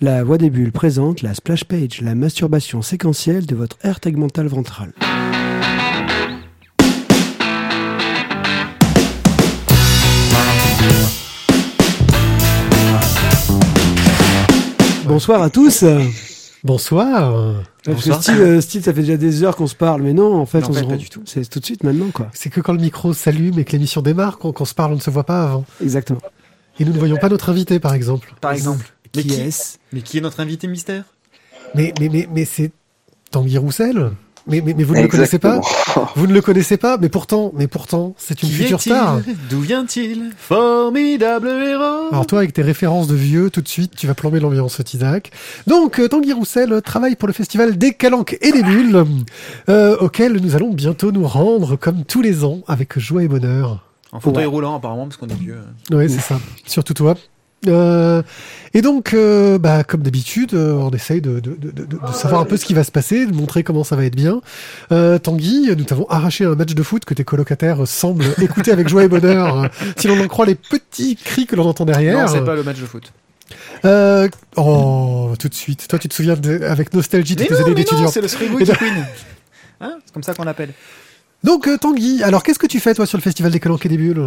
La Voix des Bulles présente la splash page, la masturbation séquentielle de votre air tegmental ventral. Bonsoir à tous. Bonsoir. Parce que Steve, euh, ça fait déjà des heures qu'on se parle, mais non, en fait, Non, on en fait, se pas rend- du tout. C'est tout de suite maintenant, quoi. C'est que quand le micro s'allume et que l'émission démarre, qu'on qu'on se parle, on ne se voit pas avant. Exactement. Et nous ne voyons pas notre invité, par exemple. Par exemple. Mais Qui qui, est-ce? mais qui est notre invité mystère? Mais, mais, mais, mais c'est Tanguy Roussel mais, mais, mais vous ne le connaissez pas? Vous ne le connaissez pas? Mais pourtant, mais pourtant, c'est une Qui future star. D'où vient-il? Formidable héros Alors toi, avec tes références de vieux, tout de suite, tu vas plomber l'ambiance, Tizak. Donc, euh, Tanguy Roussel travaille pour le festival des Calanques et des Bulles, euh, auquel nous allons bientôt nous rendre, comme tous les ans, avec joie et bonheur. En fauteuil Ouais. roulant, apparemment, parce qu'on est vieux. Ouais, c'est ça. Surtout toi. Euh, et donc, euh, bah, comme d'habitude, euh, on essaye de, de, de, de, de savoir un peu ce qui va se passer, de montrer comment ça va être bien. Tanguy, nous t'avons arraché un match de foot que tes colocataires semblent écouter avec joie et bonheur, euh, si l'on en croit les petits cris que l'on entend derrière. Non, c'est pas le match de foot. Euh, oh, tout de suite. Toi, tu te souviens avec nostalgie de tes années d'étudiant. c'est le Srigouille Et qui queen. Hein c'est comme ça qu'on l'appelle. Donc, Tanguy, alors qu'est-ce que tu fais, toi, sur le festival des Calanques et des Bulles?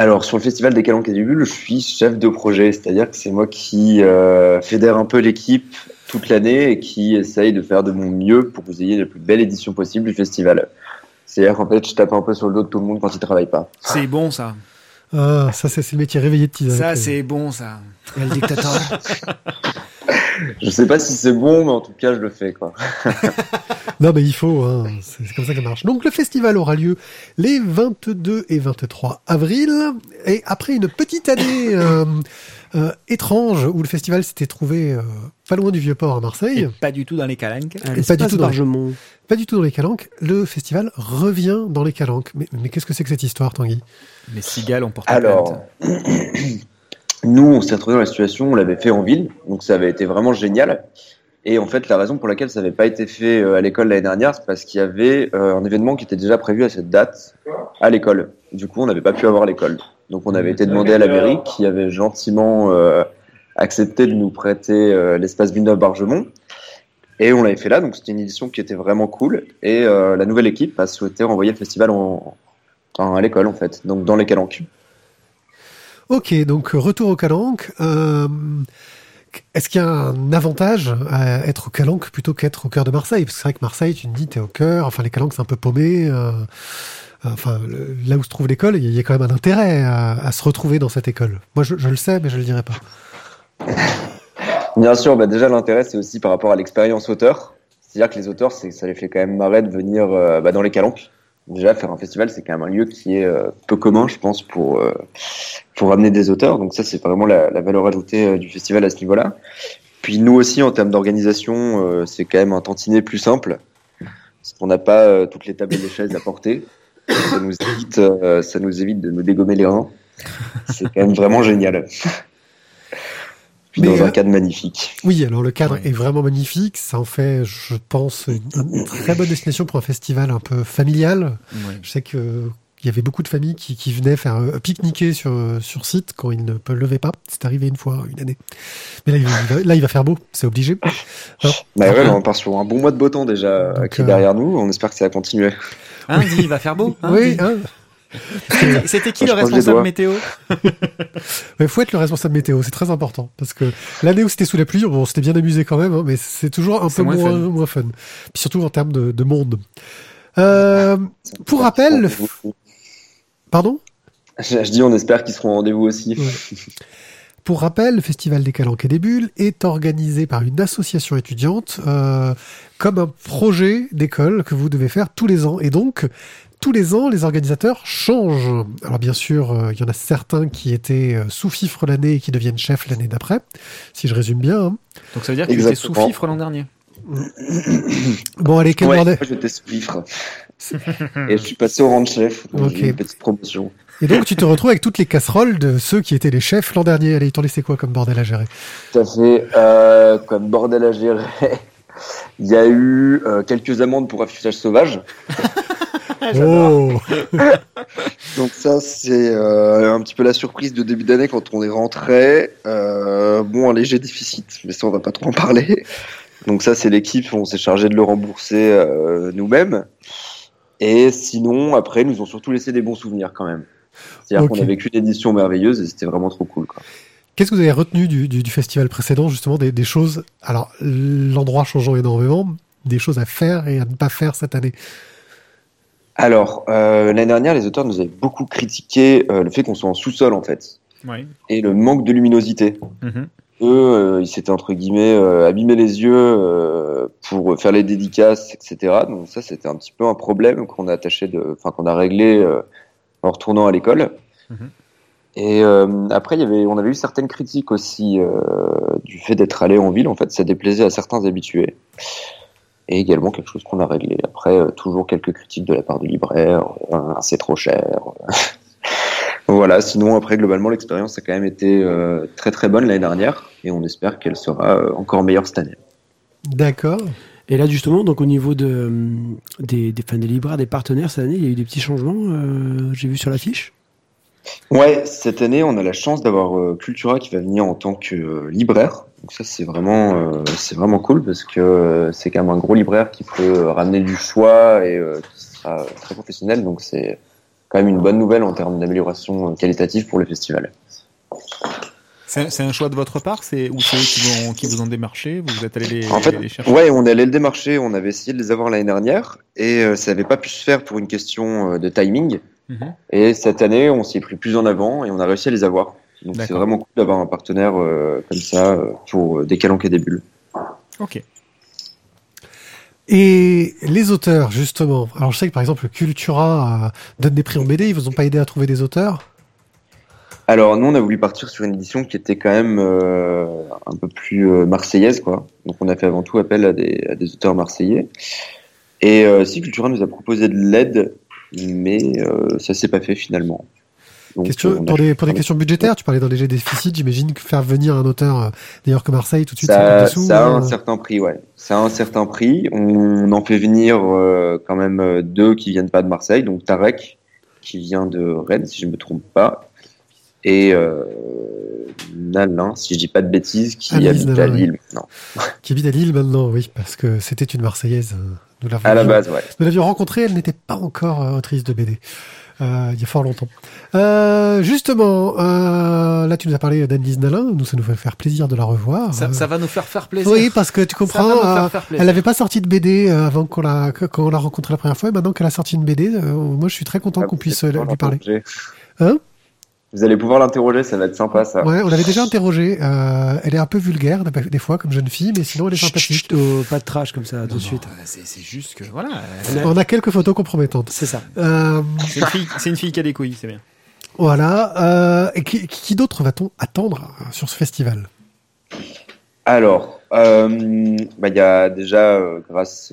Alors, sur le festival des Calanques et des Bulles, je suis chef de projet, c'est-à-dire que c'est moi qui euh, fédère un peu l'équipe toute l'année et qui essaye de faire de mon mieux pour que vous ayez la plus belle édition possible du festival. C'est-à-dire qu'en fait, je tape un peu sur le dos de tout le monde quand il travaille pas. C'est bon, ça. Ah, ça, c'est le métier réveillé de Tizak. Ça, c'est bon, ça. A le dictateur. Je sais pas si c'est bon, mais en tout cas, je le fais, quoi. Non, mais il faut, hein. c'est comme ça que ça marche. Donc, le festival aura lieu les 22 et 23 avril. Et après une petite année euh, euh, étrange où le festival s'était trouvé euh, pas loin du Vieux-Port à Marseille, Et pas du tout dans les calanques. Allez, pas du tout dans pas du tout dans les Calanques, le festival revient dans les Calanques. Mais, mais qu'est-ce que c'est que cette histoire, Tanguy? Les cigales ont porté Alors, nous, on s'est retrouvé dans la situation, on l'avait fait en ville, donc ça avait été vraiment génial. Et en fait, la raison pour laquelle ça n'avait pas été fait euh, à l'école l'année dernière, c'est parce qu'il y avait euh, un événement qui était déjà prévu à cette date à l'école. Du coup, on n'avait pas pu avoir l'école. Donc, on avait été demandé à la mairie qui avait gentiment euh, accepté de nous prêter l'espace Villeneuve Bargemont. Et on l'avait fait là, donc c'était une édition qui était vraiment cool. Et la nouvelle équipe a souhaité renvoyer le festival à l'école, en fait, donc dans les Calanques. Ok, donc retour aux Calanques. Euh, Est-ce qu'il y a un avantage à être au Calanques plutôt qu'être au cœur de Marseille? Parce que c'est vrai que Marseille, tu me dis, t'es au cœur. Enfin, les Calanques, c'est un peu paumé. euh, enfin, le- là où se trouve l'école, il y a quand même un intérêt à, se retrouver dans cette école. Moi, je, le sais, mais je le dirai pas. Bien sûr, bah déjà l'intérêt c'est aussi par rapport à l'expérience auteur. C'est-à-dire que les auteurs, ça les fait quand même marrer de venir euh, bah, dans les calanques. Déjà, faire un festival, c'est quand même un lieu qui est euh, peu commun, je pense, pour euh, pour amener des auteurs. Donc ça, c'est vraiment la, la valeur ajoutée euh, du festival à ce niveau-là. Puis nous aussi, en termes d'organisation, c'est quand même un tantinet plus simple, parce qu'on n'a pas toutes les tables et les chaises à porter. Ça nous évite, ça nous évite de nous dégommer les reins. C'est quand même vraiment génial. Puis Mais, dans euh, un cadre magnifique. Oui, alors le cadre Ouais. est vraiment magnifique. Ça en fait, je pense, une, une très bonne destination pour un festival un peu familial. Ouais. Je sais que euh, il y avait beaucoup de familles qui, qui venaient faire euh, pique-niquer sur, euh, sur site quand ils ne levaient pas. C'est arrivé une fois, une année. Mais là, il va, là, il va faire beau, c'est obligé. Non? Bah ouais, là, on part sur un bon mois de beau temps déjà euh, Donc, qui est euh, derrière nous. On espère que ça va continuer. Hein, dis, il va faire beau. hein, oui, hein, C'était- qui le responsable météo? Il faut être le responsable météo, c'est très important. Parce que l'année où c'était sous la pluie, bon, c'était bien amusé quand même, hein, mais c'est toujours un peu moins moins, fun. moins fun. Puis surtout en termes de, de monde. Euh, pour rappel, pardon? Je, je dis, on espère qu'ils seront au rendez-vous aussi. Ouais. Pour rappel, le Festival des Calanques et des Bulles est organisé par une association étudiante euh, comme un projet d'école que vous devez faire tous les ans. Et donc, tous les ans, les organisateurs changent. Alors bien sûr, euh, il y en a certains qui étaient euh, sous-fifre l'année et qui deviennent chefs l'année d'après, si je résume bien. hein. Donc ça veut dire que tu étais Exactement. sous fifre l'an dernier. Bon, allez, quel Ouais, bordel moi, j'étais sous-fifre. Et je suis passé au rang de chef. Donc une petite promotion. Et donc, tu te retrouves avec toutes les casseroles de ceux qui étaient les chefs l'an dernier. Allez, t'en laissais quoi comme bordel à gérer? Tout à fait. Euh, comme bordel à gérer. Il y a eu euh, quelques amendes pour affichage sauvage. Oh Donc ça, c'est euh, un petit peu la surprise de début d'année quand on est rentré. Euh, bon, un léger déficit, mais ça, on va pas trop en parler. Donc ça, c'est l'équipe, on s'est chargé de le rembourser euh, nous-mêmes. Et sinon, après, ils nous ont surtout laissé des bons souvenirs quand même. C'est-à-dire qu'on a vécu une édition merveilleuse et c'était vraiment trop cool. Qu'est-ce que vous avez retenu du, festival précédent, justement, des, des choses, alors l'endroit changeant énormément, des choses à faire et à ne pas faire cette année alors, euh, l'année dernière, les auteurs nous avaient beaucoup critiqué euh, le fait qu'on soit en sous-sol, en fait. Et le manque de luminosité. Mm-hmm. Eux, euh, ils s'étaient, entre guillemets, abîmés les yeux pour faire les dédicaces, etc. Donc ça, c'était un petit peu un problème qu'on a attaché de, enfin, qu'on a réglé en retournant à l'école. Mm-hmm. Et après, il y avait, on avait eu certaines critiques aussi du fait d'être allé en ville. En fait, ça déplaisait à certains habitués et également quelque chose qu'on a réglé. Après, euh, toujours quelques critiques de la part du libraire, euh, c'est trop cher. voilà, sinon après globalement l'expérience a quand même été euh, très très bonne l'année dernière et on espère qu'elle sera encore meilleure cette année. D'accord. Et là justement, donc au niveau de, des, des, des libraires, des partenaires cette année, il y a eu des petits changements, j'ai vu sur l'affiche? Ouais, cette année, on a la chance d'avoir Cultura qui va venir en tant que libraire. Donc ça c'est vraiment euh, c'est vraiment cool parce que euh, c'est quand même un gros libraire qui peut euh, ramener du choix et qui sera très professionnel. Donc c'est quand même une bonne nouvelle en termes d'amélioration qualitative pour le festival. C'est un choix de votre part? C'est ou c'est eux qui, vont, qui vous ont démarché? Vous êtes allé les, en fait, chercher? Ouais, on est allé le démarcher. On avait essayé de les avoir l'année dernière et ça n'avait pas pu se faire pour une question de timing. Mhm. Et cette année, on s'y est pris plus en avant et on a réussi à les avoir. Donc c'est vraiment cool d'avoir un partenaire euh, comme ça euh, pour euh, des et des bulles. Ok. Et les auteurs, justement. Alors je sais que par exemple Cultura donne des prix en BD, ils vous ont pas aidé à trouver des auteurs? Alors nous on a voulu partir sur une édition qui était quand même un peu plus marseillaise quoi. Donc on a fait avant tout appel à des, à des auteurs marseillais. Et si Cultura nous a proposé de l'aide, mais ça s'est pas fait finalement. Question, pour, des, pour des questions budgétaires, tu parlais d'un léger déficit, j'imagine que faire venir un auteur euh, d'ailleurs que Marseille tout de suite, ça, ça a un euh, certain prix, ouais. Ça a un certain prix. On en fait venir euh, quand même deux qui viennent pas de Marseille, donc Tarek qui vient de Rennes, si je me trompe pas, et euh, Nalin, si je dis pas de bêtises, qui habite à Lille maintenant. Qui habite à Lille maintenant, oui, parce que c'était une Marseillaise. Nous à la base, ouais. Nous l'avions rencontrée, elle n'était pas encore autrice de BD. Euh, il y a fort longtemps. Euh, justement, euh, là tu nous as parlé d'Annelise Nalin, nous ça nous fait faire plaisir de la revoir. Ça, ça va nous faire faire plaisir. Oui, parce que tu comprends, euh, elle n'avait pas sorti de BD avant qu'on la, qu'on l'a rencontrée la première fois, et maintenant qu'elle a sorti une BD, moi je suis très content ah, qu'on puisse lui parler. Hein? Vous allez pouvoir l'interroger, ça va être sympa ça. Ouais, on l'avait déjà interrogée. Euh, elle est un peu vulgaire des fois comme jeune fille, mais sinon elle est sympathique. Oh, pas de trash comme ça de suite. C'est juste que voilà. On a quelques photos compromettantes. C'est ça. Euh... C'est une, une, fille qui a des couilles, c'est bien. Voilà. Euh, et qui, qui d'autre va-t-on attendre euh, sur ce festival? Alors, euh, bah, il y a déjà euh, grâce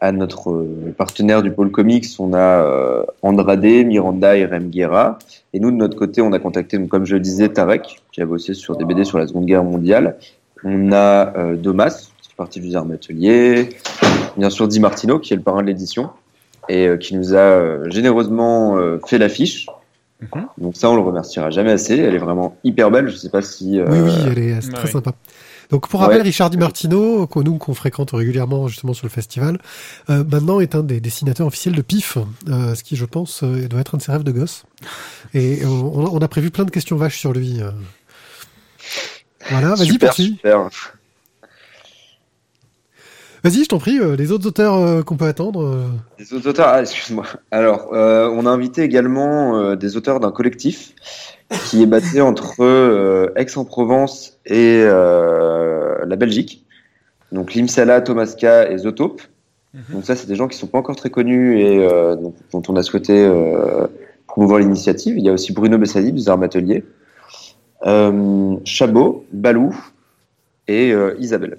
à notre euh, partenaire du pôle comics, on a euh, Andrade, Miranda et Rem Guerra. Et nous, de notre côté, on a contacté, comme je le disais, Tarek, qui a bossé sur des BD sur la Seconde Guerre mondiale. On a euh, Domas, qui fait partie du Arme Atelier. Bien sûr, Di Martino, qui est le parrain de l'édition, et qui nous a généreusement fait l'affiche. Mhm. Donc ça, on le remerciera jamais assez. Elle est vraiment hyper belle. Je sais pas si. Oui, oui, elle est très sympa. Donc pour rappel, Richard Di Martino, qu'on nous qu'on fréquente régulièrement justement sur le festival, euh, maintenant est un des dessinateurs officiels de PIF, euh, ce qui je pense euh, doit être un de ses rêves de gosse. Et on, on, a prévu plein de questions vaches sur lui. Voilà, vas-y poursuis. Vas-y, je t'en prie, les autres auteurs qu'on peut attendre. Les autres auteurs, ah, excuse-moi. Alors, on a invité également des auteurs d'un collectif qui est basé entre euh, Aix-en-Provence et euh, la Belgique. Donc Limsala, Tomaska et Zotope. Mhm. Donc ça, c'est des gens qui sont pas encore très connus et euh, dont on a souhaité euh, promouvoir l'initiative. Il y a aussi Bruno Bessadi des Armes Atelier, euh, Chabot, Balou et Isabelle.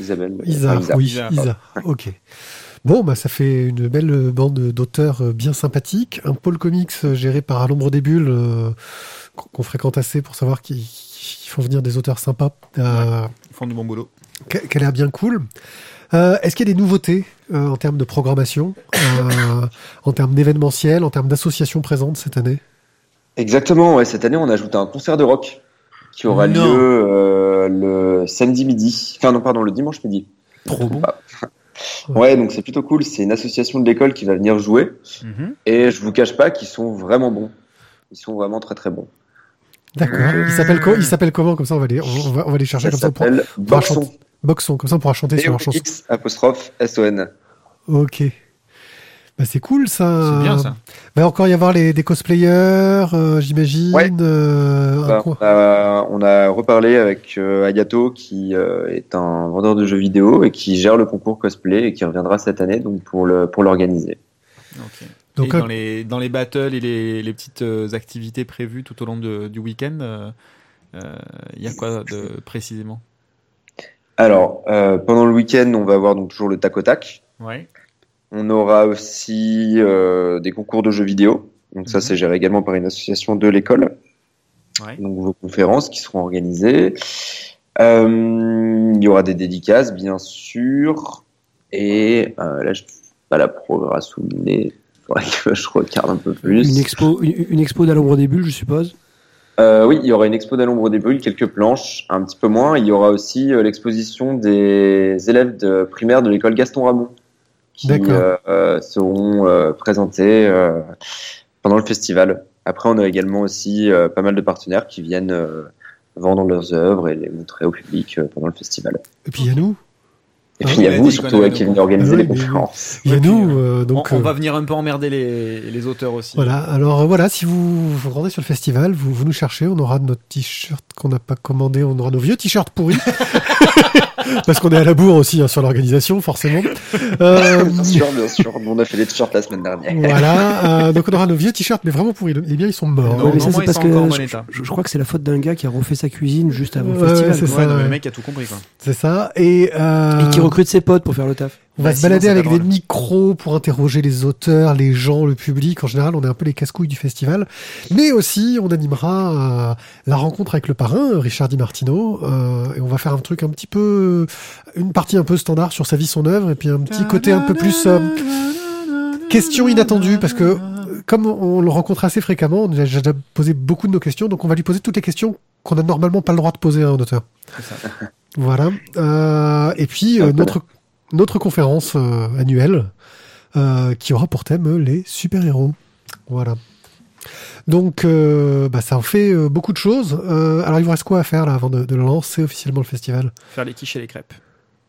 Isabelle. Isa, oui, Isa. Ok. Bon, bah, ça fait une belle bande d'auteurs bien sympathiques. Un pôle comics géré par À l'ombre des bulles, euh, qu'on fréquente assez pour savoir qu'ils font venir des auteurs sympas. Euh, ils font du bon boulot. Qu'elle a bien cool. Euh, est-ce qu'il y a des nouveautés euh, en termes de programmation, euh, en termes d'événementiel, en termes d'associations présentes cette année? Exactement, ouais. Cette année, on a ajouté un concert de rock qui aura Non. lieu euh, le samedi midi. Enfin, non, pardon, le dimanche midi. Trop bon. Ouais, donc c'est plutôt cool. C'est une association de l'école qui va venir jouer. Mhm. Et je vous cache pas qu'ils sont vraiment bons. Ils sont vraiment très très bons. D'accord. Il s'appelle co- comment? Comme ça, on va les, on va, on va les chercher Ça comme ça. Pourra Boxon. Boxon, comme ça, on pourra chanter sur leur chanson. X apostrophe S-O-N. Ok. Bah, c'est cool ça. C'est bien ça. Va encore y avoir les, des cosplayers, euh, j'imagine. Ouais. euh, Bah, on, a, on a reparlé avec euh, Ayato, qui euh, est un vendeur de jeux vidéo et qui gère le concours cosplay et qui reviendra cette année donc pour le pour l'organiser. Ok. Donc, et dans, les, dans les battles et les, les petites activités prévues tout au long de- du week-end, il y a quoi de précisément? Alors euh, pendant le week-end, on va avoir donc toujours le tac au tac. Ouais. On aura aussi euh, des concours de jeux vidéo. Donc ça, Mhm. c'est géré également par une association de l'école. Ouais. Donc vos conférences qui seront organisées. Euh, il y aura des dédicaces, bien sûr. Et euh, là, je pas la programme le nez. Faudrait que je regarde un peu plus. Une expo, une, une expo d'à l'ombre des bulles, je suppose? Euh, oui, il y aura une expo d'à l'ombre des bulles, quelques planches, un petit peu moins. Il y aura aussi l'exposition des élèves de primaire de l'école Gaston Ramon qui euh, seront euh, présentés euh, pendant le festival. Après, on a également aussi euh, pas mal de partenaires qui viennent euh, vendre leurs œuvres et les montrer au public euh, pendant le festival. Et puis il y a nous. Et puis il y a vous surtout qui venez organiser Ah les conférences. Il y a nous. donc, on, va venir un peu emmerder les, les auteurs aussi. Voilà, alors voilà, si vous vous rendez sur le festival, vous, vous nous cherchez, on aura notre t-shirt qu'on n'a pas commandé, on aura nos vieux t-shirts pourris. Parce qu'on est à la bourre aussi hein, sur l'organisation, forcément. Euh, bien sûr, bien sûr. Nous, on a fait les t-shirts la semaine dernière. voilà, euh, donc on aura nos vieux t-shirts, mais vraiment pourris. Les miens, ils sont morts. Non, Ouais, mais ça, c'est ils parce que je, état. je- je crois que c'est la faute d'un gars qui a refait sa cuisine juste avant Ouais, le festival. ouais, c'est quoi. Ouais, ça, non, le mec a tout compris quoi. C'est ça. Et, euh, Et qui recrute ses potes pour faire le taf. On va Bah, se balader avec des micros pour interroger les auteurs, les gens, le public. En général, on est un peu les casse-couilles du festival. Mais aussi, on animera euh, la rencontre avec le parrain, Richard Di Martino. euh, et on va faire un truc un petit peu... Une partie un peu standard sur sa vie, son œuvre. Et puis un petit côté un peu plus... euh, question inattendue, parce que euh, comme on le rencontre assez fréquemment, on a déjà posé beaucoup de nos questions, donc on va lui poser toutes les questions qu'on a normalement pas le droit de poser à un auteur. Ça. Voilà. Euh, et puis euh, notre notre conférence euh, annuelle euh, qui aura pour thème euh, les super héros. Voilà. Donc euh, bah, ça en fait euh, beaucoup de choses. Euh, alors il vous reste quoi à faire là avant de, de lancer officiellement le festival? Faire les quiches et les crêpes.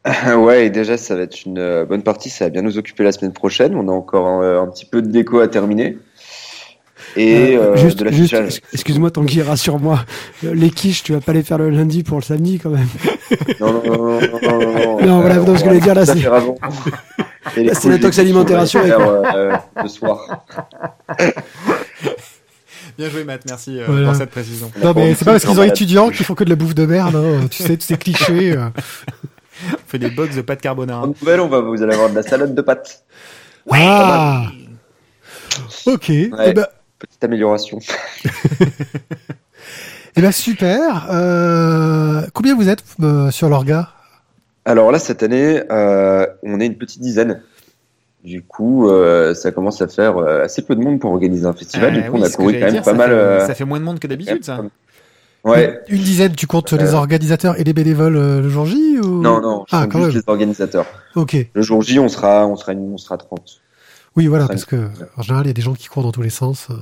Ouais, et déjà, ça va être une bonne partie. Ça va bien nous occuper la semaine prochaine. On a encore un petit peu de déco à terminer. Et Euh, euh, juste, de juste, l'affichage. excuse-moi, Tanguy, rassure-moi. Euh, Les quiches, tu vas pas les faire le lundi pour le samedi quand même. Non, non, non, non, non, non, non. Non, voilà, Euh, on ce que je voulais dire, là, c'est- Là, c'est la tox alimentation on va les avec- faire, euh, le soir. Bien joué Matt, merci euh, Voilà. pour cette précision. Non mais c'est pas parce qu'ils faire ont malade. étudiants qu'ils font que de la bouffe de merde. hein. Tu sais tous ces clichés. euh. On fait des box de pâte carbonara. En nouvelle, on va, vous allez avoir de la salade de pâtes. ah. Ok. Eh ben, Petite amélioration. eh ben, super. Euh, combien vous êtes euh, sur l'orga? Alors là, cette année, euh, on est une petite dizaine. Du coup, euh, ça commence à faire euh, assez peu de monde pour organiser un festival. Euh, du coup, oui, on a couru quand même dire, pas ça mal. fait- euh, Ça fait moins de monde que d'habitude ça. Ouais. Une dizaine. Tu comptes les organisateurs et les bénévoles euh, le jour J ou... Non, non, je Ah, compte quand juste même. les organisateurs. Ok. Le jour J, on sera, on sera, on sera 30. Oui, voilà, parce que en général, il y a des gens qui courent dans tous les sens. euh.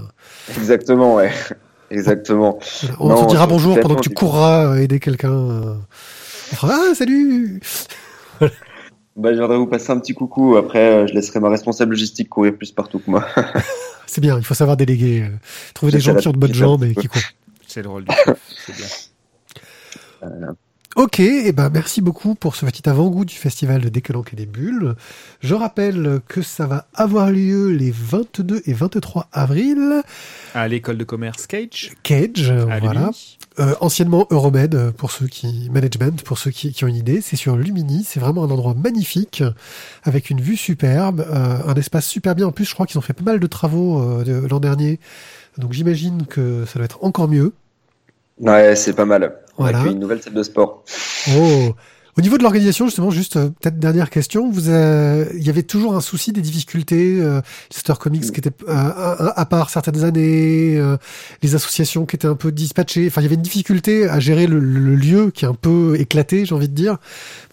Exactement, ouais. Exactement. On Non, te dira bonjour pendant que tu courras euh, aider quelqu'un. euh. Ah salut. Bah, je viendrai vous passer un petit coucou. Après, je laisserai ma responsable logistique courir plus partout que moi. C'est bien, il faut savoir déléguer. trouver des gens qui ont de bonnes jambes et qui courent. C'est le rôle du chef, c'est bien. Ok, et ben merci beaucoup pour ce petit avant-goût du festival de Décalanque et des Bulles. Je rappelle que ça va avoir lieu les 22 et 23 avril. À l'école de commerce Cage, Cage, à voilà. Euh, anciennement Euromed, euh, pour ceux qui management, pour ceux qui, qui ont une idée, c'est sur Lumini. C'est vraiment un endroit magnifique avec une vue superbe, euh, un espace super bien. En plus, je crois qu'ils ont fait pas mal de travaux euh, de- l'an dernier, donc j'imagine que ça doit être encore mieux. Ouais, c'est pas mal. Voilà. une nouvelle salle de sport. Oh, Au niveau de l'organisation, justement, juste euh, peut-être dernière question, vous, euh, il y avait toujours un souci des difficultés, euh, les auteurs comics qui étaient euh, à, à part certaines années, euh, les associations qui étaient un peu dispatchées. Enfin, il y avait une difficulté à gérer le, le lieu qui est un peu éclaté, j'ai envie de dire.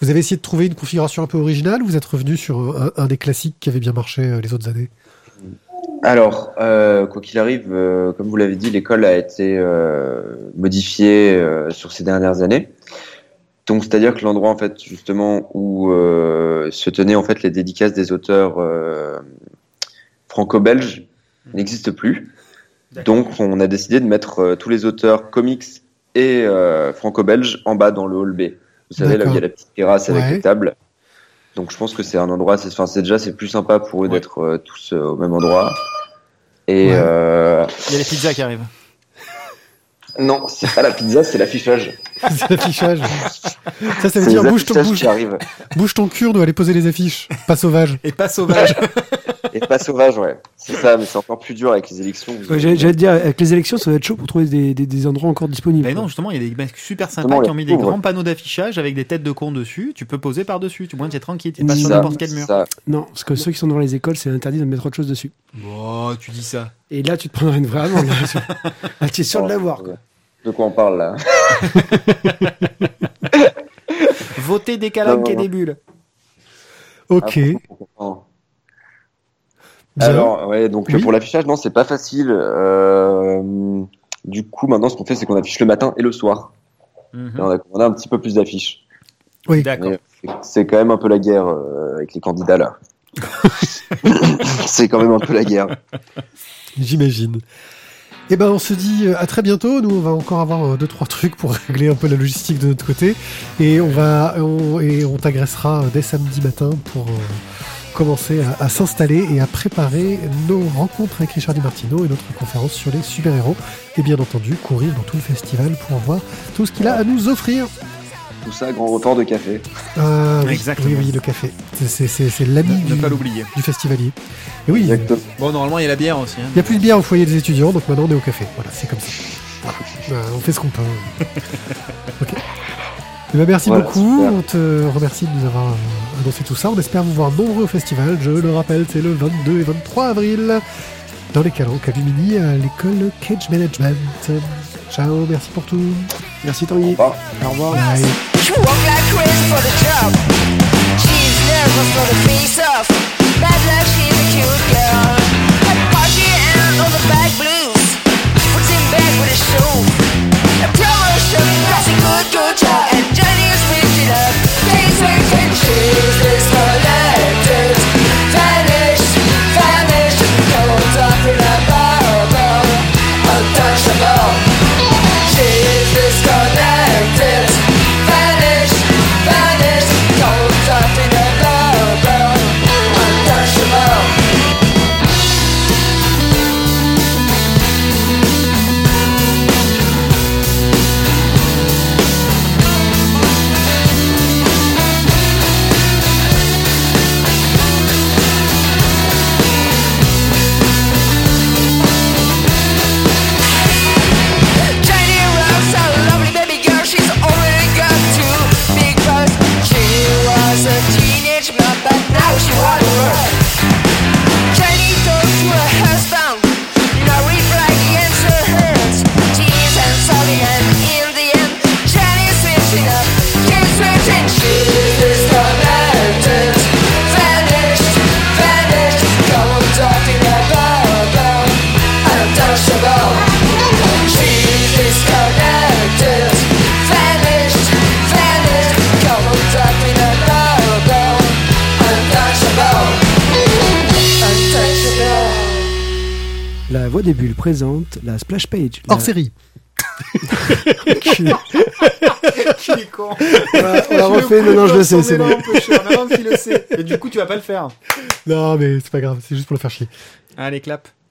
Vous avez essayé de trouver une configuration un peu originale. ou Vous êtes revenu sur un, un des classiques qui avait bien marché euh, les autres années? Alors, euh, quoi qu'il arrive, euh, comme vous l'avez dit, l'école a été euh, modifiée euh, sur ces dernières années. Donc, c'est-à-dire que l'endroit, en fait, justement, où euh, se tenaient en fait les dédicaces des auteurs euh, franco-belges n'existe plus. Donc, on a décidé de mettre tous les auteurs comics et euh, franco-belges en bas dans le hall B. Vous savez, là où il y a la petite terrasse avec Ouais. les tables. Donc, je pense que c'est un endroit, c'est, enfin, c'est déjà, c'est plus sympa pour eux Ouais. d'être euh, tous euh, au même endroit. Et Ouais. euh, Il y a les pizzas qui arrivent. non, c'est pas la pizza, c'est l'affichage. C'est l'affichage. Ça, ça veut dire bouge ton, bouge, bouge ton cul, on doit aller poser les affiches. Pas sauvage. Et pas sauvage. Et pas sauvage, ouais. C'est ça, mais c'est encore plus dur avec les élections. Ouais, J'allais te dire, avec les élections, ça va être chaud pour trouver des, des, des endroits encore disponibles. Mais non, justement, il y a des mecs super sympas Justement, qui ont mis des grands panneaux d'affichage avec des têtes de cons dessus. Tu peux poser par-dessus. Tu moins, t'es tranquille. T'es pas sur n'importe quel mur. ça. Non, parce que ceux qui sont dans les écoles, c'est interdit de mettre autre chose dessus. Oh, tu dis ça. Et là, tu te prendrais une vraie amende. Là, Là, tu es sûr de l'avoir. quoi. De quoi on parle là Voter des calanques Non, et non. des bulles. Ok. Ah. Alors, ouais, donc Oui. pour l'affichage, non, c'est pas facile. Euh, du coup, maintenant, ce qu'on fait, c'est qu'on affiche le matin et le soir. Mhm. Et on, a, on a un petit peu plus d'affiches. Oui. D'accord. C'est- quand même un peu la guerre euh, avec les candidats là. c'est quand même un peu la guerre. J'imagine. Eh ben, on se dit euh, à très bientôt. Nous, on va encore avoir euh, deux trois trucs pour régler un peu la logistique de notre côté, et on va on, et on t'agressera euh, dès samedi matin pour euh, commencer à, à s'installer et à préparer nos rencontres avec Richard Di Martino et notre conférence sur les super héros, et bien entendu courir dans tout le festival pour voir tout ce qu'il a à nous offrir. Tout ça, grand report de café. Ah, oui, Exactement. oui, oui, le café. C'est- l'ami Ne du, pas l'oublier. du festivalier. Et oui, Exactement. Bon, normalement, il y a la bière aussi. hein. Il n'y a plus de bière au foyer des étudiants, donc maintenant on est au café. Voilà, c'est comme ça. Voilà. Euh, on fait ce qu'on peut. ok. Eh ben, merci Voilà, beaucoup. super. On te remercie de nous avoir euh, annoncé tout ça. On espère vous voir nombreux au festival. Je le rappelle, c'est le 22 et 23 avril dans les calanques à Lumini à l'école Cage Management. Ciao, merci pour tout. Merci Tanguy. Au revoir. Au revoir. Bye. Des bulles présente la splash page. Hors La- série. Qui est con. On l'a- on l'a refait, non, non, je le sais, c'est bon. Et du coup, tu vas pas le faire. Non, mais c'est pas grave, c'est juste pour le faire chier. Allez, clap.